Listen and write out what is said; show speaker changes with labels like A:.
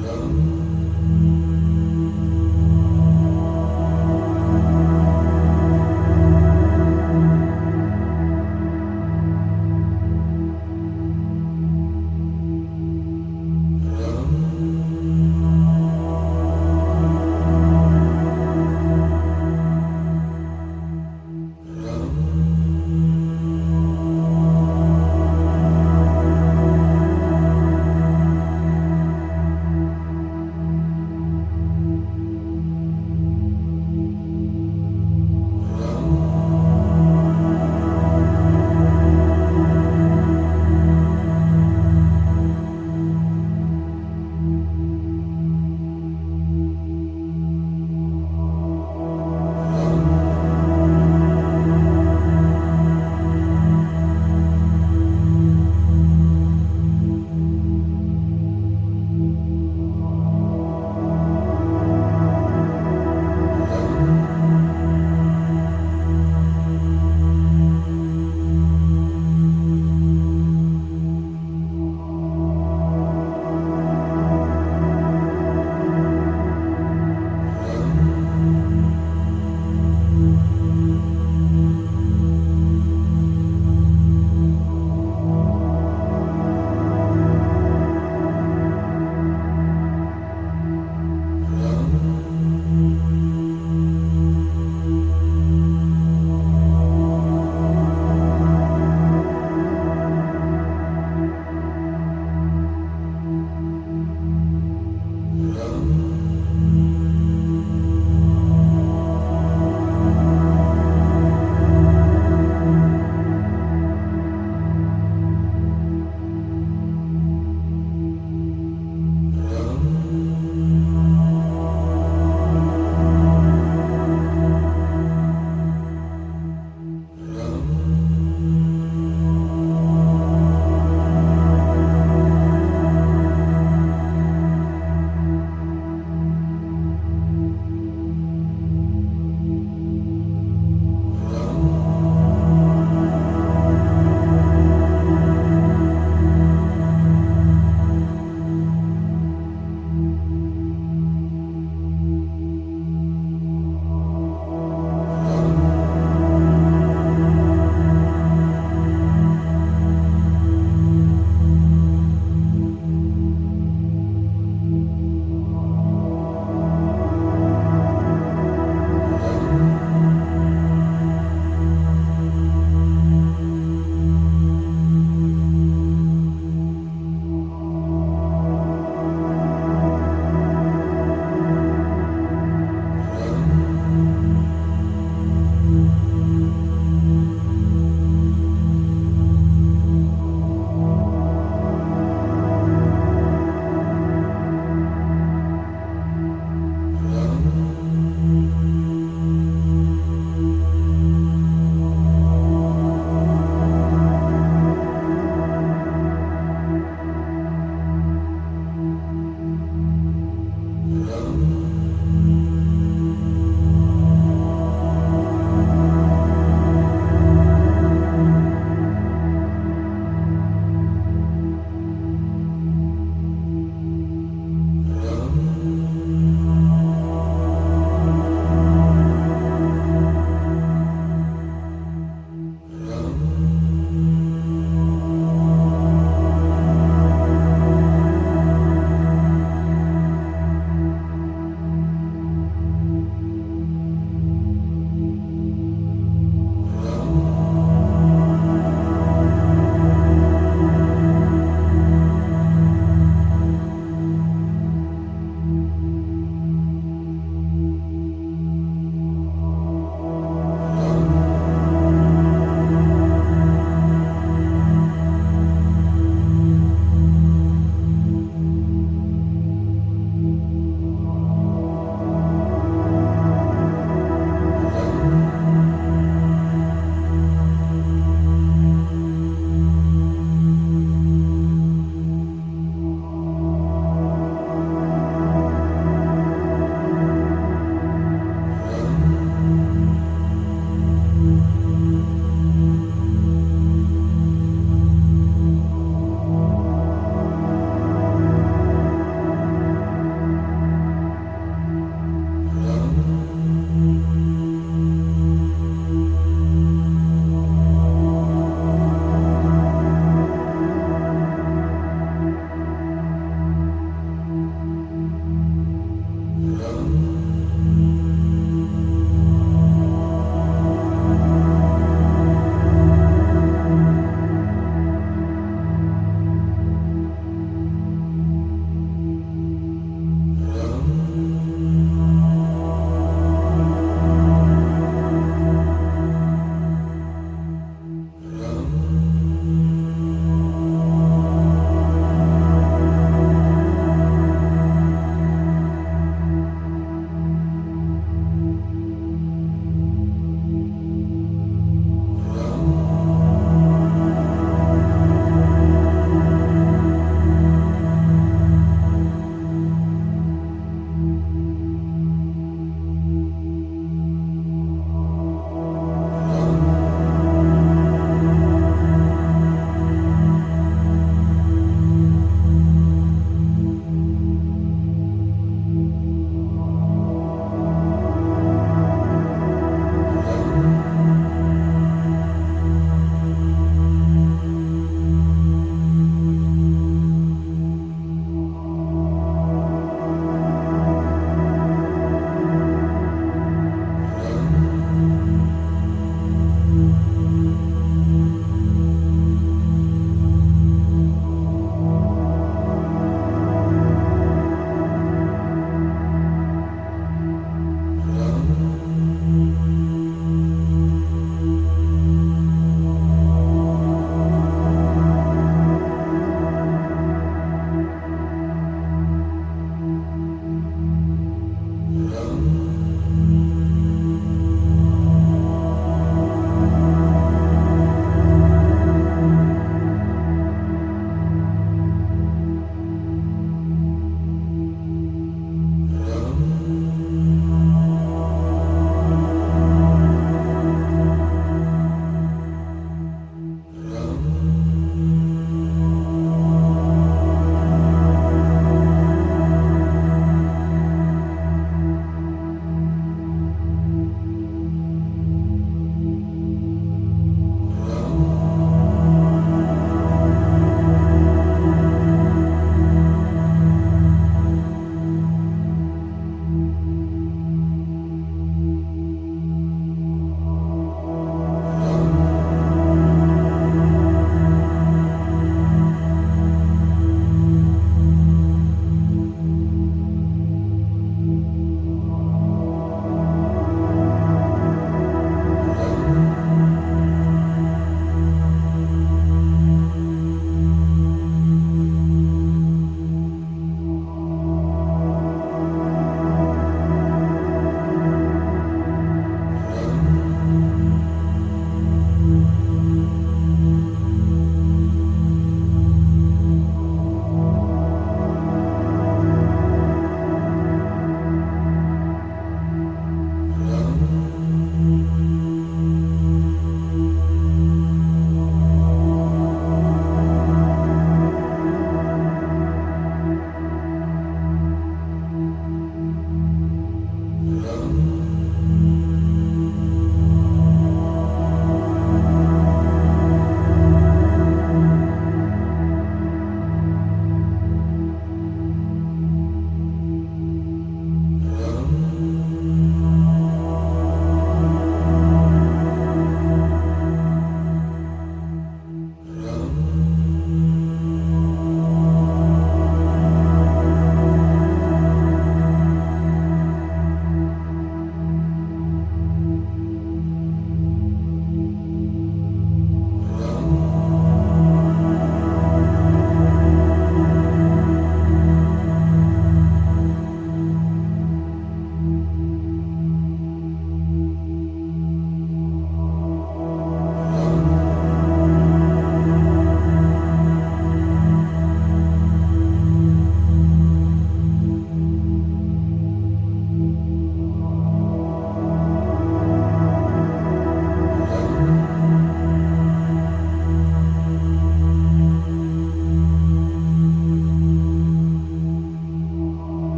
A: Amen.